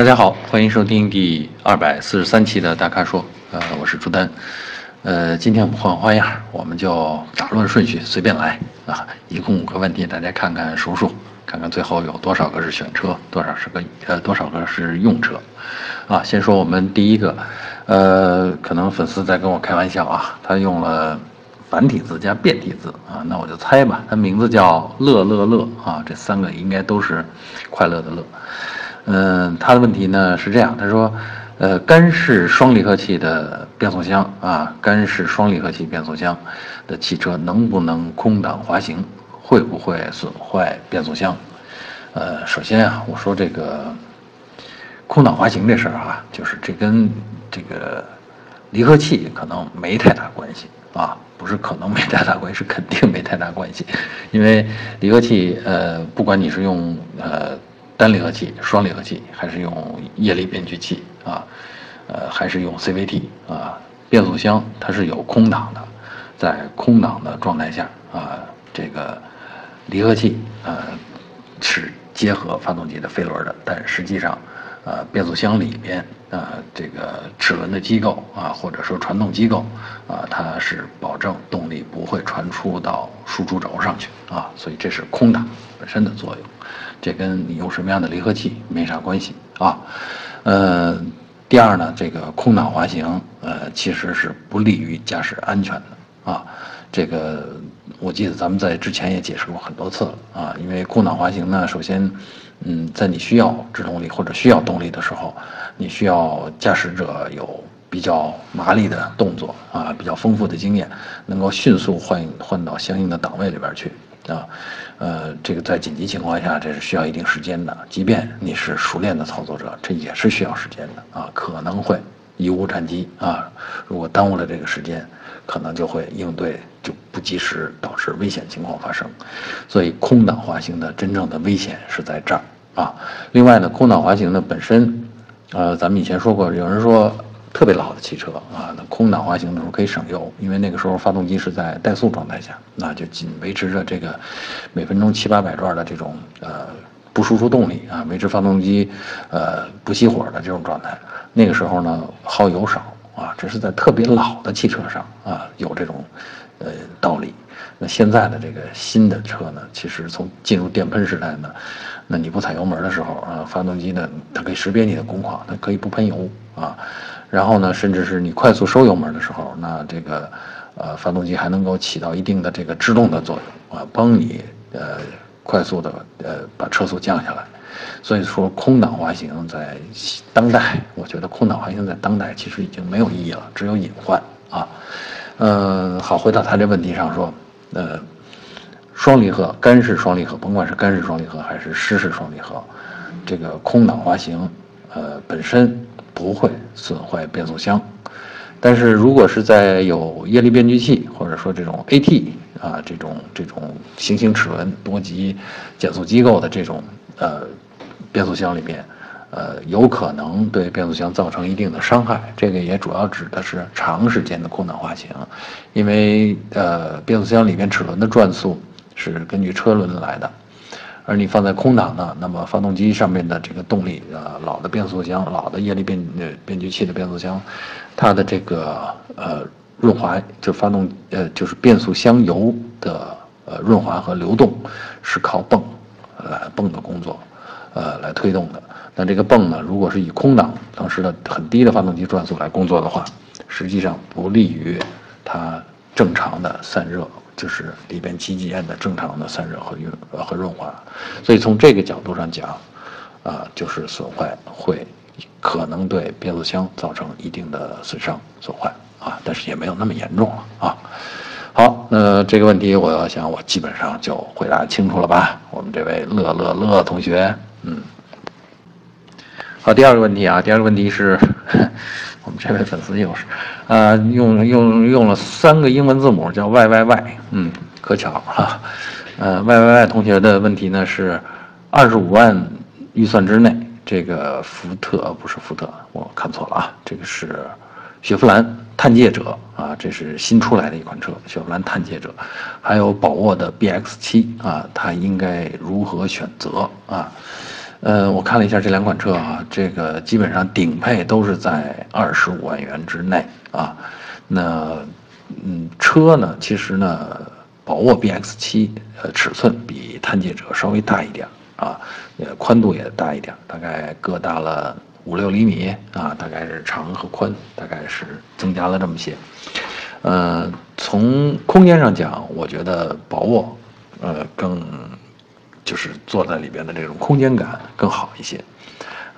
大家好，欢迎收听第二百四十三期的大咖说，呃，我是朱丹，呃，今天我们换花样，我们就打乱顺序，随便来啊，一共五个问题，大家看看数数，看看最后有多少个是选车，多少是个呃多少个是用车，啊，先说我们第一个，呃，可能粉丝在跟我开玩笑啊，他用了繁体字加变体字啊，那我就猜吧，他名字叫乐乐乐啊，这三个应该都是快乐的乐。嗯，他的问题呢是这样，他说，呃，干式双离合器的变速箱啊，干式双离合器变速箱的汽车能不能空挡滑行，会不会损坏变速箱？呃，首先啊，我说这个空挡滑行这事儿啊，就是这跟这个离合器可能没太大关系啊，不是可能没太大关系，是肯定没太大关系，因为离合器呃，不管你是用呃。单离合器、双离合器，还是用液力变矩器啊？呃，还是用 CVT 啊？变速箱它是有空挡的，在空挡的状态下啊，这个离合器呃是结合发动机的飞轮的，但实际上，呃，变速箱里边啊这个齿轮的机构啊，或者说传动机构啊，它是保证动力不会传出到输出轴上去啊，所以这是空挡本身的作用。这跟你用什么样的离合器没啥关系啊，呃，第二呢，这个空挡滑行，呃，其实是不利于驾驶安全的啊。这个我记得咱们在之前也解释过很多次了啊。因为空挡滑行呢，首先，嗯，在你需要制动力或者需要动力的时候，你需要驾驶者有比较麻利的动作啊，比较丰富的经验，能够迅速换换到相应的档位里边去。啊，呃，这个在紧急情况下，这是需要一定时间的。即便你是熟练的操作者，这也是需要时间的啊，可能会贻误战机啊。如果耽误了这个时间，可能就会应对就不及时，导致危险情况发生。所以，空挡滑行的真正的危险是在这儿啊。另外呢，空挡滑行呢本身，呃，咱们以前说过，有人说。特别老的汽车啊，那空挡滑行的时候可以省油，因为那个时候发动机是在怠速状态下，那就仅维持着这个每分钟七八百转的这种呃不输出动力啊，维持发动机呃不熄火的这种状态。那个时候呢耗油少啊，这是在特别老的汽车上啊有这种呃道理。那现在的这个新的车呢，其实从进入电喷时代呢，那你不踩油门的时候啊，发动机呢它可以识别你的工况，它可以不喷油啊。然后呢，甚至是你快速收油门的时候，那这个，呃，发动机还能够起到一定的这个制动的作用啊，帮你呃快速的呃把车速降下来。所以说，空挡滑行在当代，我觉得空挡滑行在当代其实已经没有意义了，只有隐患啊。嗯，好，回到他这问题上说，呃，双离合、干式双离合，甭管是干式双离合还是湿式双离合，这个空挡滑行，呃，本身。不会损坏变速箱，但是如果是在有液力变矩器或者说这种 AT 啊这种这种行星齿轮多级减速机构的这种呃变速箱里面，呃有可能对变速箱造成一定的伤害。这个也主要指的是长时间的空挡滑行，因为呃变速箱里面齿轮的转速是根据车轮来的。而你放在空挡呢，那么发动机上面的这个动力，呃，老的变速箱、老的液力变呃变矩器的变速箱，它的这个呃润滑，就发动呃就是变速箱油的呃润滑和流动，是靠泵来泵的工作，呃来推动的。那这个泵呢，如果是以空挡当时的很低的发动机转速来工作的话，实际上不利于它正常的散热。就是里边机件的正常的散热和润和润滑，所以从这个角度上讲，啊，就是损坏会可能对变速箱造成一定的损伤损坏啊，但是也没有那么严重了啊。好，那这个问题我想我基本上就回答清楚了吧？我们这位乐乐乐同学，嗯，好，第二个问题啊，第二个问题是。我们这位粉丝又是，呃，用用用了三个英文字母叫 Y Y Y，嗯，可巧哈，呃，Y Y Y 同学的问题呢是，二十五万预算之内，这个福特不是福特，我看错了啊，这个是雪佛兰探界者啊，这是新出来的一款车，雪佛兰探界者，还有宝沃的 B X 七啊，它应该如何选择啊？呃，我看了一下这两款车啊，这个基本上顶配都是在二十五万元之内啊。那，嗯，车呢，其实呢，宝沃 BX7 呃尺寸比探界者稍微大一点啊，呃宽度也大一点，大概各大了五六厘米啊，大概是长和宽大概是增加了这么些。呃，从空间上讲，我觉得宝沃呃更。就是坐在里边的这种空间感更好一些，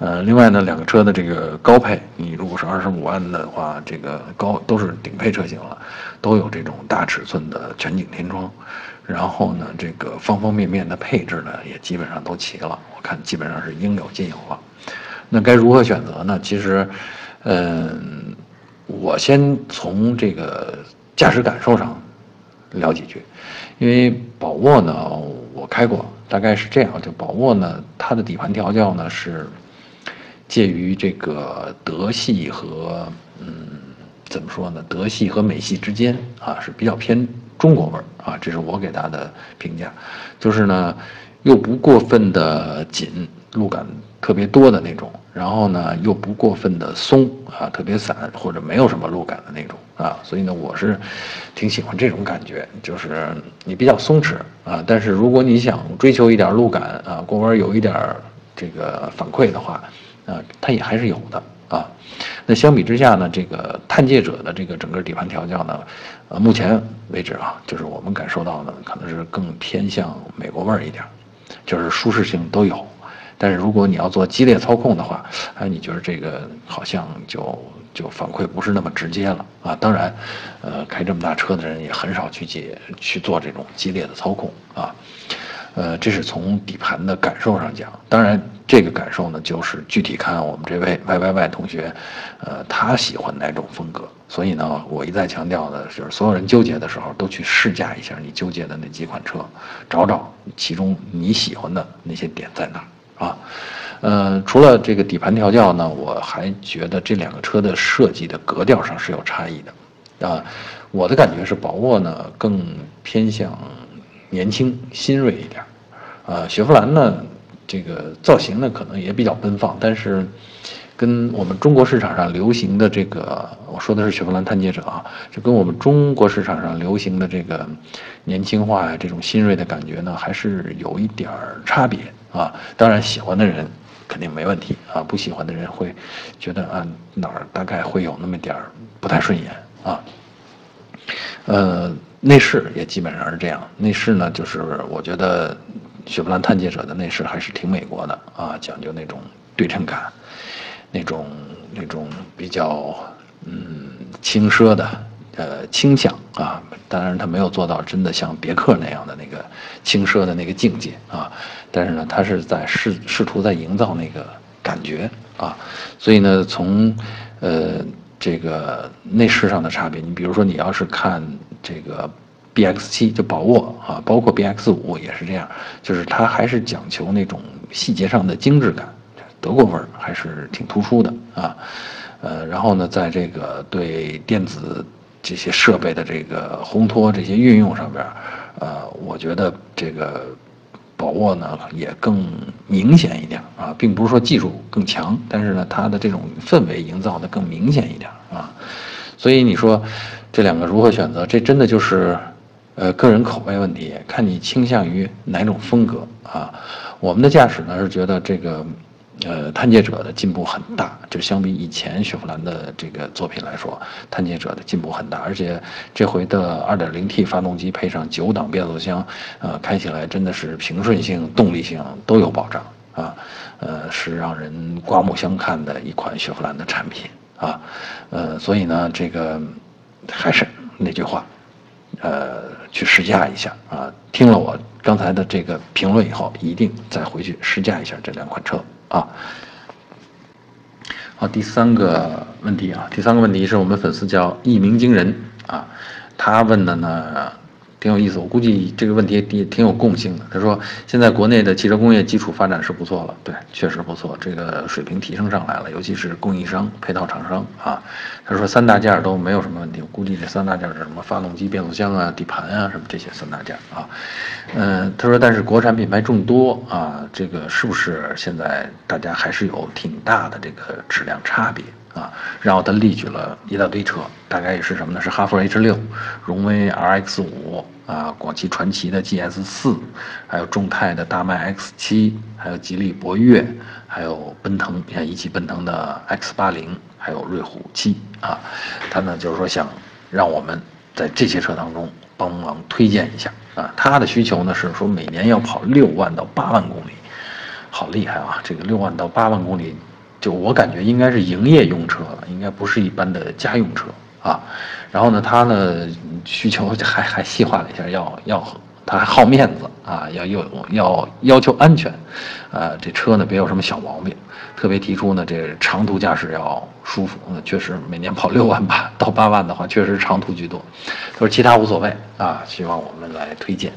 呃，另外呢，两个车的这个高配，你如果是二十五万的话，这个高都是顶配车型了，都有这种大尺寸的全景天窗，然后呢，这个方方面面的配置呢也基本上都齐了，我看基本上是应有尽有了。那该如何选择呢？其实，嗯，我先从这个驾驶感受上聊几句，因为宝沃呢，我开过。大概是这样，就宝沃呢，它的底盘调教呢是介于这个德系和嗯，怎么说呢？德系和美系之间啊，是比较偏中国味儿啊，这是我给它的评价。就是呢，又不过分的紧，路感特别多的那种，然后呢，又不过分的松啊，特别散或者没有什么路感的那种。啊，所以呢，我是挺喜欢这种感觉，就是你比较松弛啊，但是如果你想追求一点路感啊，过弯有一点这个反馈的话，啊，它也还是有的啊。那相比之下呢，这个探界者的这个整个底盘调教呢，呃，目前为止啊，就是我们感受到的可能是更偏向美国味儿一点，就是舒适性都有。但是如果你要做激烈操控的话，哎，你觉得这个好像就就反馈不是那么直接了啊？当然，呃，开这么大车的人也很少去解去做这种激烈的操控啊。呃，这是从底盘的感受上讲。当然，这个感受呢，就是具体看我们这位 Y Y Y 同学，呃，他喜欢哪种风格。所以呢，我一再强调的就是，所有人纠结的时候，都去试驾一下你纠结的那几款车，找找其中你喜欢的那些点在哪儿。啊，呃，除了这个底盘调教呢，我还觉得这两个车的设计的格调上是有差异的，啊，我的感觉是宝沃呢更偏向年轻新锐一点，啊，雪佛兰呢这个造型呢可能也比较奔放，但是。跟我们中国市场上流行的这个，我说的是雪佛兰探界者啊，就跟我们中国市场上流行的这个年轻化呀、这种新锐的感觉呢，还是有一点儿差别啊。当然，喜欢的人肯定没问题啊，不喜欢的人会觉得啊哪儿大概会有那么点儿不太顺眼啊。呃，内饰也基本上是这样，内饰呢就是我觉得雪佛兰探界者的内饰还是挺美国的啊，讲究那种对称感。那种那种比较嗯轻奢的呃倾向啊，当然它没有做到真的像别克那样的那个轻奢的那个境界啊，但是呢，它是在试试图在营造那个感觉啊，所以呢，从呃这个内饰上的差别，你比如说你要是看这个 B X 七就宝沃啊，包括 B X 五也是这样，就是它还是讲求那种细节上的精致感。德国味儿还是挺突出的啊，呃，然后呢，在这个对电子这些设备的这个烘托这些运用上边，呃，我觉得这个宝沃呢也更明显一点啊，并不是说技术更强，但是呢，它的这种氛围营造的更明显一点啊，所以你说这两个如何选择？这真的就是呃个人口味问题，看你倾向于哪种风格啊。我们的驾驶呢是觉得这个。呃，探界者的进步很大，就相比以前雪佛兰的这个作品来说，探界者的进步很大，而且这回的 2.0T 发动机配上九档变速箱，呃，开起来真的是平顺性、动力性都有保障啊，呃，是让人刮目相看的一款雪佛兰的产品啊，呃，所以呢，这个还是那句话，呃，去试驾一下啊，听了我刚才的这个评论以后，一定再回去试驾一下这两款车。啊，好，第三个问题啊，第三个问题是我们粉丝叫一鸣惊人啊，他问的呢，挺有意思。我估计这个问题也挺有共性的。他说，现在国内的汽车工业基础发展是不错了，对，确实不错，这个水平提升上来了，尤其是供应商、配套厂商啊。他说三大件都没有什么问题，我估计这三大件是什么发动机、变速箱啊、底盘啊什么这些三大件啊。嗯，他说，但是国产品牌众多啊，这个是不是现在大家还是有挺大的这个质量差别？啊，然后他列举了一大堆车，大概也是什么呢？是哈弗 H 六、荣威 RX 五啊，广汽传祺的 GS 四，还有众泰的大迈 X 七，还有吉利博越，还有奔腾，你看一汽奔腾的 X 八零，还有瑞虎七啊。他呢就是说想让我们在这些车当中帮忙推荐一下啊。他的需求呢是说每年要跑六万到八万公里，好厉害啊！这个六万到八万公里。就我感觉应该是营业用车了，应该不是一般的家用车啊。然后呢，他呢需求还还细化了一下，要要他还好面子啊，要要要要求安全，啊，这车呢别有什么小毛病，特别提出呢这长途驾驶要舒服。那确实每年跑六万八 到八万的话，确实长途居多。他说其他无所谓啊，希望我们来推荐。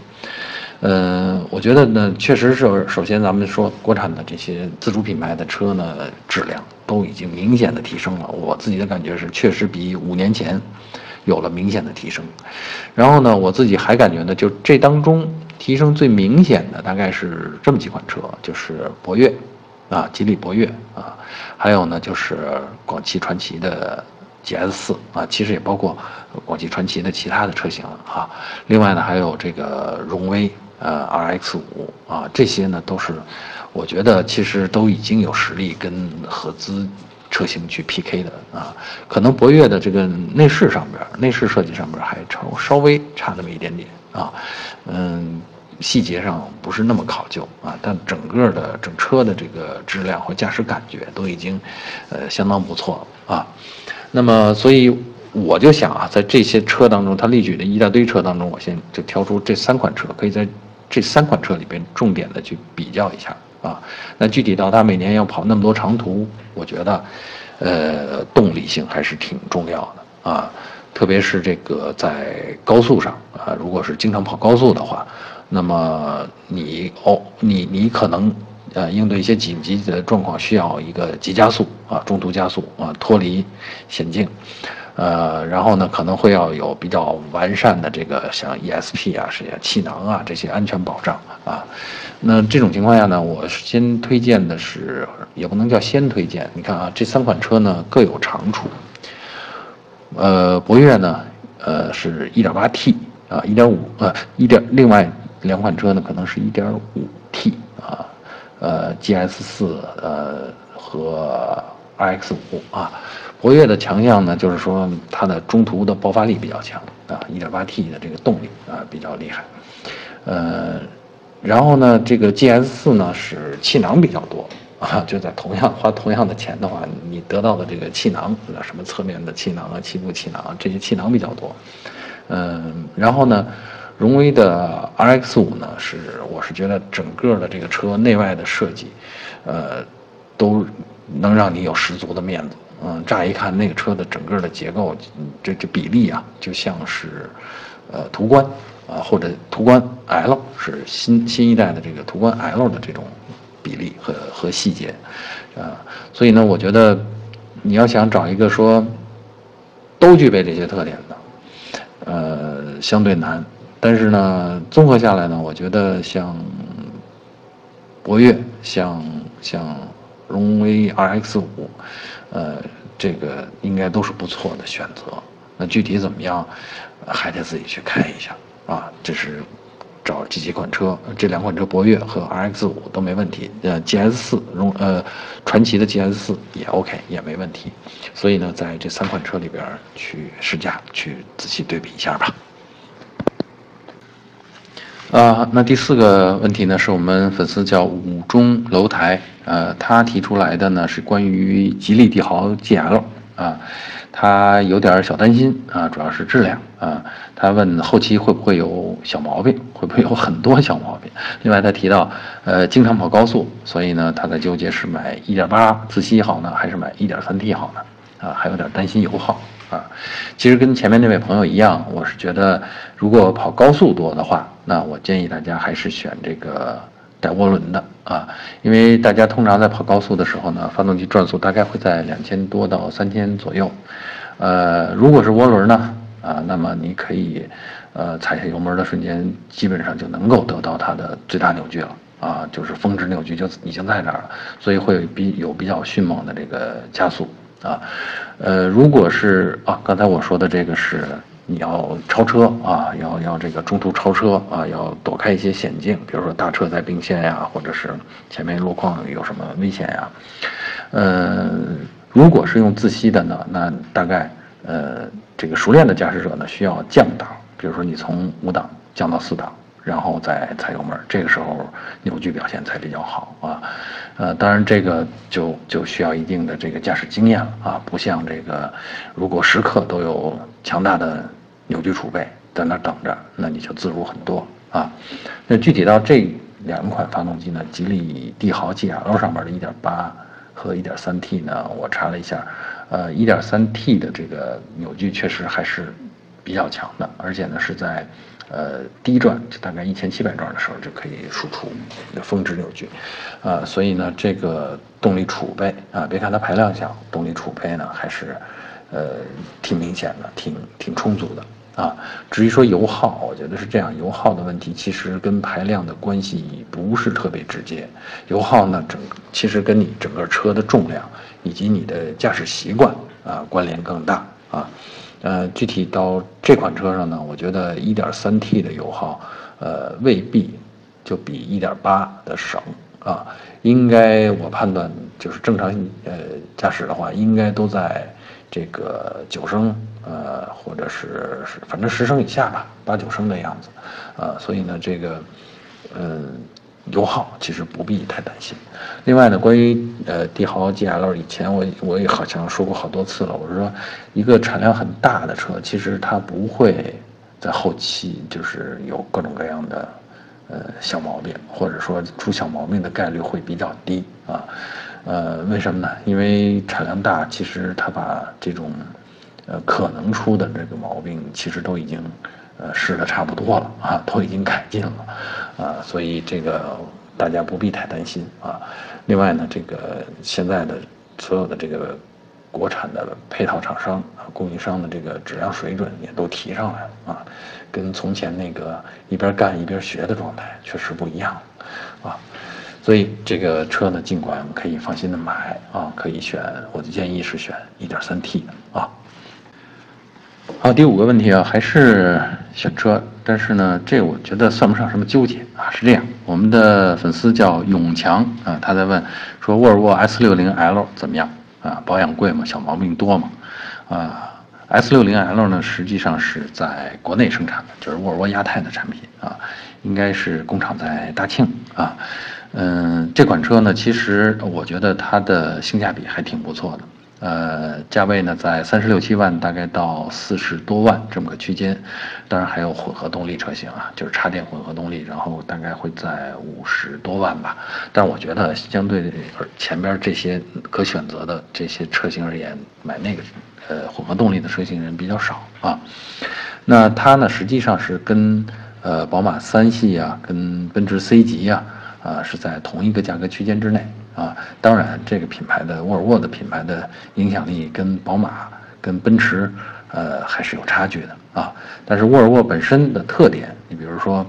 嗯，我觉得呢，确实是。首先，咱们说国产的这些自主品牌的车呢，质量都已经明显的提升了。我自己的感觉是，确实比五年前有了明显的提升。然后呢，我自己还感觉呢，就这当中提升最明显的大概是这么几款车，就是博越，啊，吉利博越啊，还有呢就是广汽传祺的 GS 四啊，其实也包括广汽传祺的其他的车型啊。另外呢，还有这个荣威。呃，RX 五啊，这些呢都是，我觉得其实都已经有实力跟合资车型去 PK 的啊。可能博越的这个内饰上边，内饰设计上边还稍稍微差那么一点点啊。嗯，细节上不是那么考究啊，但整个的整车的这个质量和驾驶感觉都已经呃相当不错啊。那么，所以我就想啊，在这些车当中，他列举的一大堆车当中，我先就挑出这三款车，可以在。这三款车里边，重点的去比较一下啊。那具体到它每年要跑那么多长途，我觉得，呃，动力性还是挺重要的啊。特别是这个在高速上啊，如果是经常跑高速的话，那么你哦，你你可能呃应对一些紧急的状况，需要一个急加速啊，中途加速啊，脱离险境。呃，然后呢，可能会要有比较完善的这个像 ESP 啊、是气囊啊这些安全保障啊。那这种情况下呢，我先推荐的是，也不能叫先推荐。你看啊，这三款车呢各有长处。呃，博越呢，呃是 1.8T 啊，1.5呃一点，另外两款车呢可能是 1.5T 啊，呃 GS4 呃和 RX5 啊。博越的强项呢，就是说它的中途的爆发力比较强啊，1.8T 的这个动力啊比较厉害，呃，然后呢，这个 GS 四呢是气囊比较多啊，就在同样花同样的钱的话，你得到的这个气囊，什么侧面的气囊啊、气部气囊，这些气囊比较多，嗯，然后呢，荣威的 RX 五呢是，我是觉得整个的这个车内外的设计，呃，都能让你有十足的面子。嗯，乍一看那个车的整个的结构，这这比例啊，就像是，呃，途观啊，或者途观 L 是新新一代的这个途观 L 的这种比例和和细节，啊，所以呢，我觉得你要想找一个说都具备这些特点的，呃，相对难。但是呢，综合下来呢，我觉得像博越，像像荣威 RX 五。呃，这个应该都是不错的选择。那具体怎么样，还得自己去看一下啊。这是找这几款车，这两款车博越和 RX 五都没问题。呃，GS 四荣呃传奇的 GS 四也 OK 也没问题。所以呢，在这三款车里边去试驾，去仔细对比一下吧。啊，那第四个问题呢，是我们粉丝叫五中楼台，呃，他提出来的呢是关于吉利帝豪 GL 啊，他有点小担心啊，主要是质量啊，他问后期会不会有小毛病，会不会有很多小毛病？另外他提到，呃，经常跑高速，所以呢他在纠结是买1.8自吸好呢，还是买 1.3T 好呢？啊，还有点担心油耗啊。其实跟前面那位朋友一样，我是觉得如果跑高速多的话，那我建议大家还是选这个带涡轮的啊，因为大家通常在跑高速的时候呢，发动机转速大概会在两千多到三千左右。呃，如果是涡轮呢，啊，那么你可以呃踩下油门的瞬间，基本上就能够得到它的最大扭矩了。啊，就是峰值扭矩就已经在这儿了，所以会比有比较迅猛的这个加速啊。呃，如果是啊，刚才我说的这个是你要超车啊，要要这个中途超车啊，要躲开一些险境，比如说大车在并线呀，或者是前面路况有什么危险呀。呃，如果是用自吸的呢，那大概呃这个熟练的驾驶者呢需要降档，比如说你从五档降到四档。然后再踩油门，这个时候扭矩表现才比较好啊。呃，当然这个就就需要一定的这个驾驶经验了啊，不像这个，如果时刻都有强大的扭矩储备在那等着，那你就自如很多啊。那具体到这两款发动机呢，吉利帝豪 GL 上面的1.8和 1.3T 呢，我查了一下，呃，1.3T 的这个扭矩确实还是比较强的，而且呢是在。呃，低转就大概一千七百转的时候就可以输出峰值扭矩，啊，所以呢，这个动力储备啊，别看它排量小，动力储备呢还是，呃，挺明显的，挺挺充足的啊。至于说油耗，我觉得是这样，油耗的问题其实跟排量的关系不是特别直接，油耗呢整其实跟你整个车的重量以及你的驾驶习惯啊关联更大啊。呃，具体到这款车上呢，我觉得 1.3T 的油耗，呃，未必就比1.8的省啊。应该我判断就是正常呃驾驶的话，应该都在这个九升呃，或者是是反正十升以下吧，八九升的样子，啊，所以呢，这个嗯。油耗其实不必太担心。另外呢，关于呃帝豪 GL，以前我我也好像说过好多次了。我是说，一个产量很大的车，其实它不会在后期就是有各种各样的呃小毛病，或者说出小毛病的概率会比较低啊。呃，为什么呢？因为产量大，其实它把这种呃可能出的这个毛病，其实都已经。呃，试的差不多了啊，都已经改进了，啊，所以这个大家不必太担心啊。另外呢，这个现在的所有的这个国产的配套厂商啊、供应商的这个质量水准也都提上来了啊，跟从前那个一边干一边学的状态确实不一样啊。所以这个车呢，尽管可以放心的买啊，可以选，我的建议是选 1.3T 的啊。好，第五个问题啊，还是选车，但是呢，这我觉得算不上什么纠结啊。是这样，我们的粉丝叫永强啊，他在问说沃尔沃 S60L 怎么样啊？保养贵吗？小毛病多吗？啊，S60L 呢，实际上是在国内生产的，就是沃尔沃亚太的产品啊，应该是工厂在大庆啊。嗯，这款车呢，其实我觉得它的性价比还挺不错的。呃，价位呢在三十六七万，大概到四十多万这么个区间，当然还有混合动力车型啊，就是插电混合动力，然后大概会在五十多万吧。但我觉得相对前边这些可选择的这些车型而言，买那个呃混合动力的车型人比较少啊。那它呢实际上是跟呃宝马三系啊，跟奔驰 C 级啊，啊是在同一个价格区间之内。啊，当然，这个品牌的沃尔沃的品牌的影响力跟宝马、跟奔驰，呃，还是有差距的啊。但是沃尔沃本身的特点，你比如说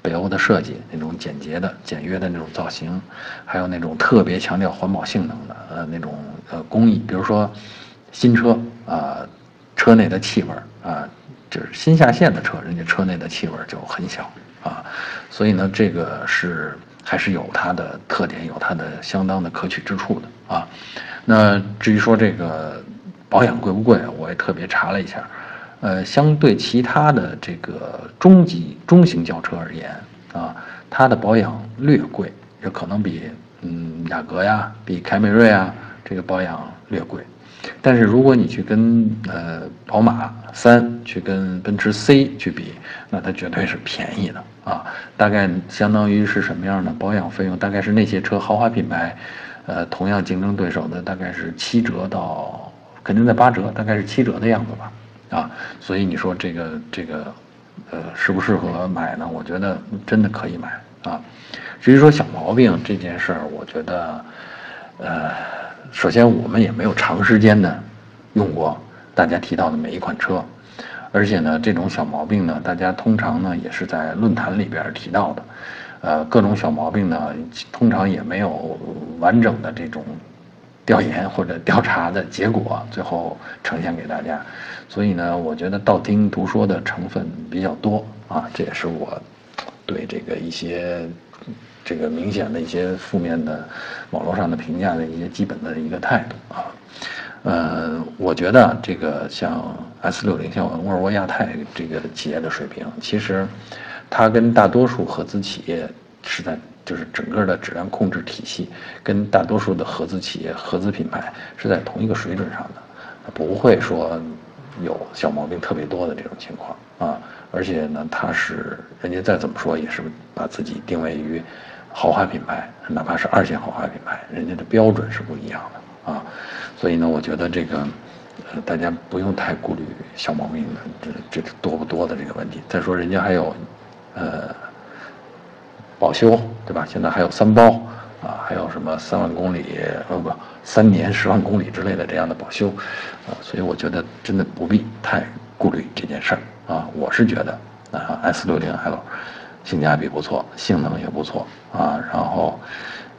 北欧的设计，那种简洁的、简约的那种造型，还有那种特别强调环保性能的呃那种呃工艺，比如说新车啊，车内的气味啊，就是新下线的车，人家车内的气味就很小啊。所以呢，这个是。还是有它的特点，有它的相当的可取之处的啊。那至于说这个保养贵不贵，我也特别查了一下，呃，相对其他的这个中级中型轿车而言啊，它的保养略贵，也可能比嗯雅阁呀、比凯美瑞啊这个保养略贵。但是如果你去跟呃宝马三去跟奔驰 C 去比，那它绝对是便宜的啊！大概相当于是什么样的保养费用？大概是那些车豪华品牌，呃，同样竞争对手的大概是七折到肯定在八折，大概是七折的样子吧，啊，所以你说这个这个，呃，适不适合买呢？我觉得真的可以买啊。至于说小毛病这件事儿，我觉得，呃，首先我们也没有长时间的用过大家提到的每一款车，而且呢，这种小毛病呢，大家通常呢也是在论坛里边提到的，呃，各种小毛病呢，通常也没有完整的这种。调研或者调查的结果，最后呈现给大家，所以呢，我觉得道听途说的成分比较多啊，这也是我对这个一些这个明显的一些负面的网络上的评价的一些基本的一个态度啊。呃，我觉得这个像 S 六零，像沃尔沃亚太这个企业的水平，其实它跟大多数合资企业是在。就是整个的质量控制体系跟大多数的合资企业、合资品牌是在同一个水准上的，不会说有小毛病特别多的这种情况啊。而且呢，它是人家再怎么说也是把自己定位于豪华品牌，哪怕是二线豪华品牌，人家的标准是不一样的啊。所以呢，我觉得这个，大家不用太顾虑小毛病的这这多不多的这个问题。再说人家还有呃。保修对吧？现在还有三包啊，还有什么三万公里呃不三年十万公里之类的这样的保修啊，所以我觉得真的不必太顾虑这件事儿啊。我是觉得啊，S 六零 L 性价比不错，性能也不错啊，然后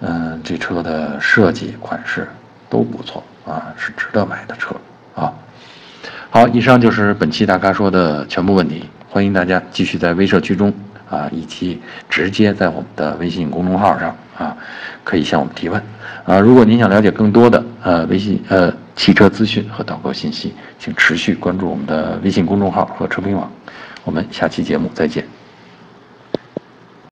嗯，这车的设计款式都不错啊，是值得买的车。好，以上就是本期大咖说的全部问题，欢迎大家继续在微社区中。啊，以及直接在我们的微信公众号上啊，可以向我们提问啊。如果您想了解更多的呃微信呃汽车资讯和导购信息，请持续关注我们的微信公众号和车评网。我们下期节目再见。